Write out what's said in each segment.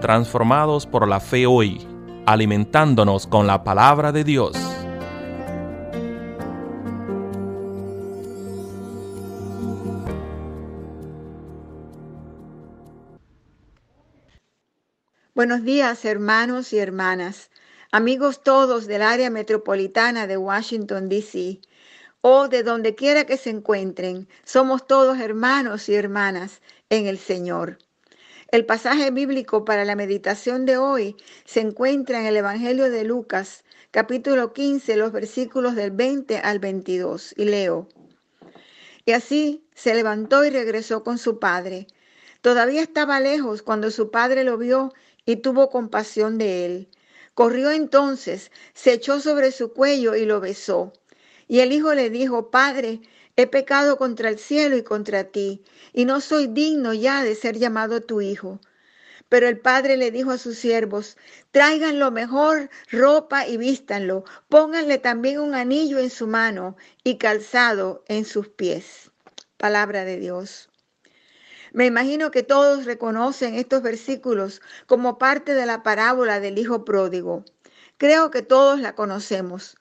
transformados por la fe hoy, alimentándonos con la palabra de Dios. Buenos días, hermanos y hermanas, amigos todos del área metropolitana de Washington, D.C o de donde quiera que se encuentren, somos todos hermanos y hermanas en el Señor. El pasaje bíblico para la meditación de hoy se encuentra en el Evangelio de Lucas, capítulo 15, los versículos del 20 al 22, y leo. Y así se levantó y regresó con su padre. Todavía estaba lejos cuando su padre lo vio y tuvo compasión de él. Corrió entonces, se echó sobre su cuello y lo besó. Y el hijo le dijo, Padre, he pecado contra el cielo y contra ti, y no soy digno ya de ser llamado tu hijo. Pero el padre le dijo a sus siervos, traigan lo mejor ropa y vístanlo, pónganle también un anillo en su mano y calzado en sus pies. Palabra de Dios. Me imagino que todos reconocen estos versículos como parte de la parábola del Hijo Pródigo. Creo que todos la conocemos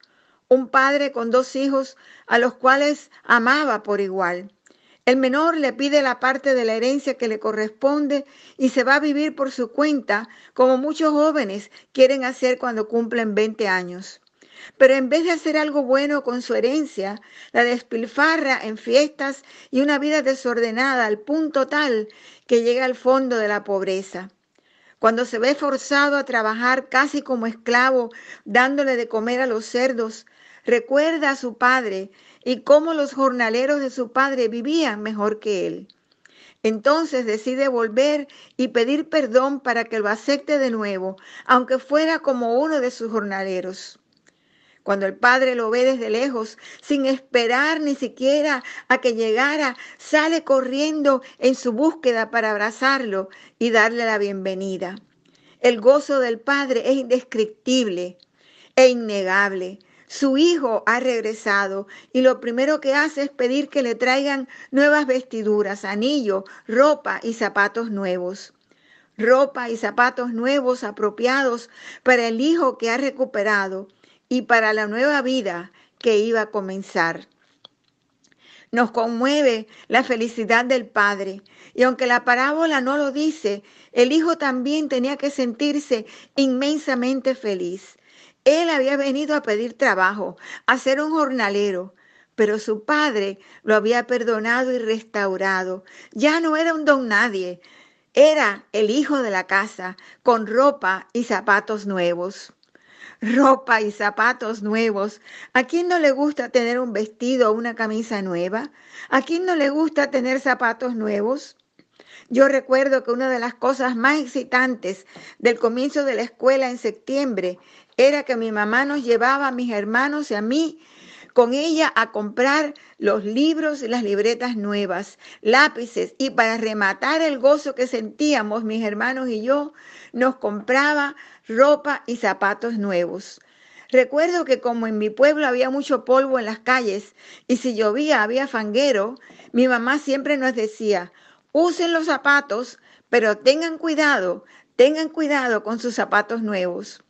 un padre con dos hijos a los cuales amaba por igual. El menor le pide la parte de la herencia que le corresponde y se va a vivir por su cuenta, como muchos jóvenes quieren hacer cuando cumplen 20 años. Pero en vez de hacer algo bueno con su herencia, la despilfarra en fiestas y una vida desordenada al punto tal que llega al fondo de la pobreza. Cuando se ve forzado a trabajar casi como esclavo, dándole de comer a los cerdos, Recuerda a su padre y cómo los jornaleros de su padre vivían mejor que él. Entonces decide volver y pedir perdón para que lo acepte de nuevo, aunque fuera como uno de sus jornaleros. Cuando el padre lo ve desde lejos, sin esperar ni siquiera a que llegara, sale corriendo en su búsqueda para abrazarlo y darle la bienvenida. El gozo del padre es indescriptible e innegable. Su hijo ha regresado y lo primero que hace es pedir que le traigan nuevas vestiduras, anillo, ropa y zapatos nuevos. Ropa y zapatos nuevos apropiados para el hijo que ha recuperado y para la nueva vida que iba a comenzar. Nos conmueve la felicidad del Padre. Y aunque la parábola no lo dice, el Hijo también tenía que sentirse inmensamente feliz. Él había venido a pedir trabajo, a ser un jornalero, pero su padre lo había perdonado y restaurado. Ya no era un don nadie, era el hijo de la casa, con ropa y zapatos nuevos. Ropa y zapatos nuevos. ¿A quién no le gusta tener un vestido o una camisa nueva? ¿A quién no le gusta tener zapatos nuevos? Yo recuerdo que una de las cosas más excitantes del comienzo de la escuela en septiembre era que mi mamá nos llevaba a mis hermanos y a mí con ella a comprar los libros y las libretas nuevas, lápices y para rematar el gozo que sentíamos mis hermanos y yo, nos compraba ropa y zapatos nuevos. Recuerdo que como en mi pueblo había mucho polvo en las calles y si llovía había fanguero, mi mamá siempre nos decía, usen los zapatos, pero tengan cuidado, tengan cuidado con sus zapatos nuevos.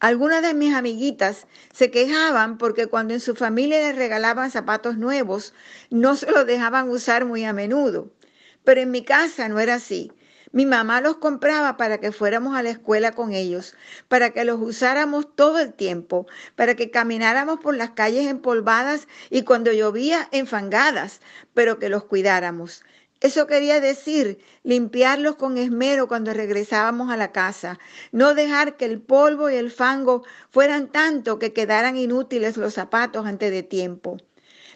Algunas de mis amiguitas se quejaban porque cuando en su familia les regalaban zapatos nuevos, no se los dejaban usar muy a menudo. Pero en mi casa no era así. Mi mamá los compraba para que fuéramos a la escuela con ellos, para que los usáramos todo el tiempo, para que camináramos por las calles empolvadas y cuando llovía enfangadas, pero que los cuidáramos. Eso quería decir limpiarlos con esmero cuando regresábamos a la casa, no dejar que el polvo y el fango fueran tanto que quedaran inútiles los zapatos antes de tiempo.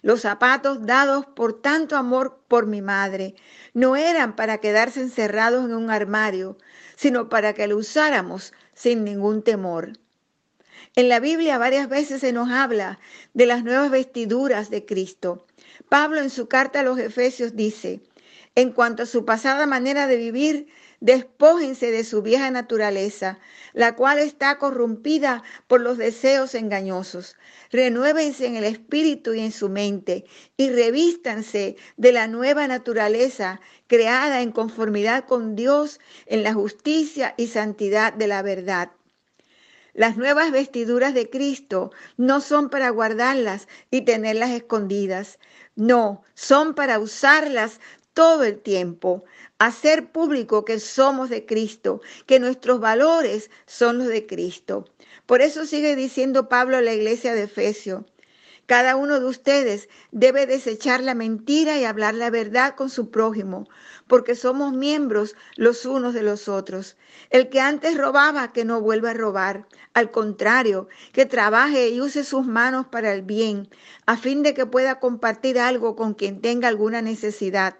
Los zapatos dados por tanto amor por mi madre no eran para quedarse encerrados en un armario, sino para que lo usáramos sin ningún temor. En la Biblia varias veces se nos habla de las nuevas vestiduras de Cristo. Pablo en su carta a los Efesios dice, en cuanto a su pasada manera de vivir, Despójense de su vieja naturaleza, la cual está corrompida por los deseos engañosos. Renuévense en el espíritu y en su mente y revístanse de la nueva naturaleza creada en conformidad con Dios en la justicia y santidad de la verdad. Las nuevas vestiduras de Cristo no son para guardarlas y tenerlas escondidas. No, son para usarlas todo el tiempo, hacer público que somos de Cristo, que nuestros valores son los de Cristo. Por eso sigue diciendo Pablo a la iglesia de Efesio, cada uno de ustedes debe desechar la mentira y hablar la verdad con su prójimo, porque somos miembros los unos de los otros. El que antes robaba, que no vuelva a robar. Al contrario, que trabaje y use sus manos para el bien, a fin de que pueda compartir algo con quien tenga alguna necesidad.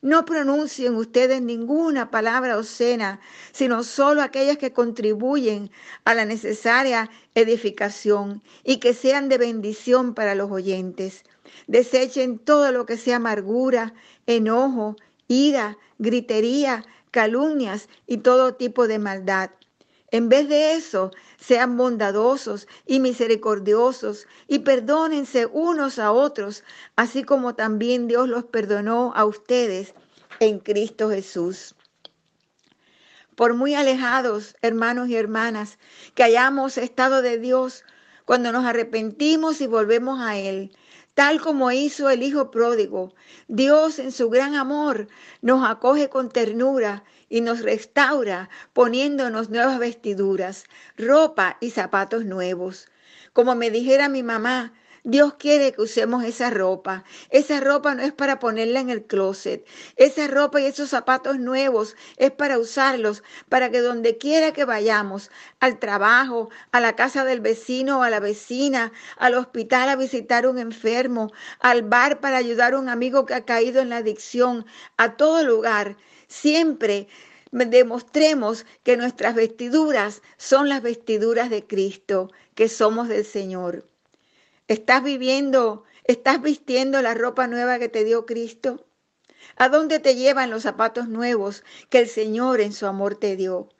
No pronuncien ustedes ninguna palabra obscena, sino solo aquellas que contribuyen a la necesaria edificación y que sean de bendición para los oyentes. Desechen todo lo que sea amargura, enojo, ira, gritería, calumnias y todo tipo de maldad. En vez de eso, sean bondadosos y misericordiosos y perdónense unos a otros, así como también Dios los perdonó a ustedes en Cristo Jesús. Por muy alejados, hermanos y hermanas, que hayamos estado de Dios, cuando nos arrepentimos y volvemos a Él, tal como hizo el Hijo pródigo, Dios en su gran amor nos acoge con ternura y nos restaura poniéndonos nuevas vestiduras, ropa y zapatos nuevos. Como me dijera mi mamá, Dios quiere que usemos esa ropa. Esa ropa no es para ponerla en el closet. Esa ropa y esos zapatos nuevos es para usarlos, para que donde quiera que vayamos, al trabajo, a la casa del vecino o a la vecina, al hospital a visitar un enfermo, al bar para ayudar a un amigo que ha caído en la adicción, a todo lugar, siempre demostremos que nuestras vestiduras son las vestiduras de Cristo, que somos del Señor. ¿Estás viviendo, estás vistiendo la ropa nueva que te dio Cristo? ¿A dónde te llevan los zapatos nuevos que el Señor en su amor te dio?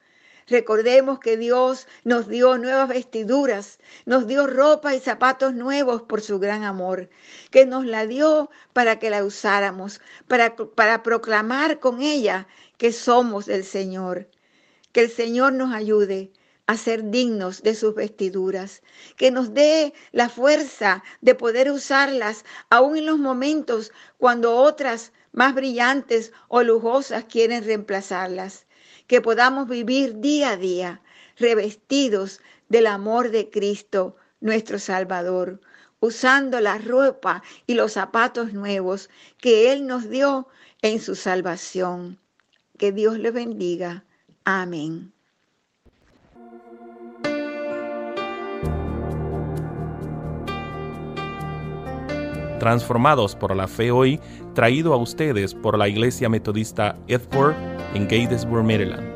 Recordemos que Dios nos dio nuevas vestiduras, nos dio ropa y zapatos nuevos por su gran amor, que nos la dio para que la usáramos, para, para proclamar con ella que somos del Señor. Que el Señor nos ayude a ser dignos de sus vestiduras, que nos dé la fuerza de poder usarlas aún en los momentos cuando otras más brillantes o lujosas quieren reemplazarlas, que podamos vivir día a día revestidos del amor de Cristo, nuestro Salvador, usando la ropa y los zapatos nuevos que Él nos dio en su salvación. Que Dios le bendiga. Amén. Transformados por la fe hoy, traído a ustedes por la Iglesia Metodista Edford en Gatesburg, Maryland.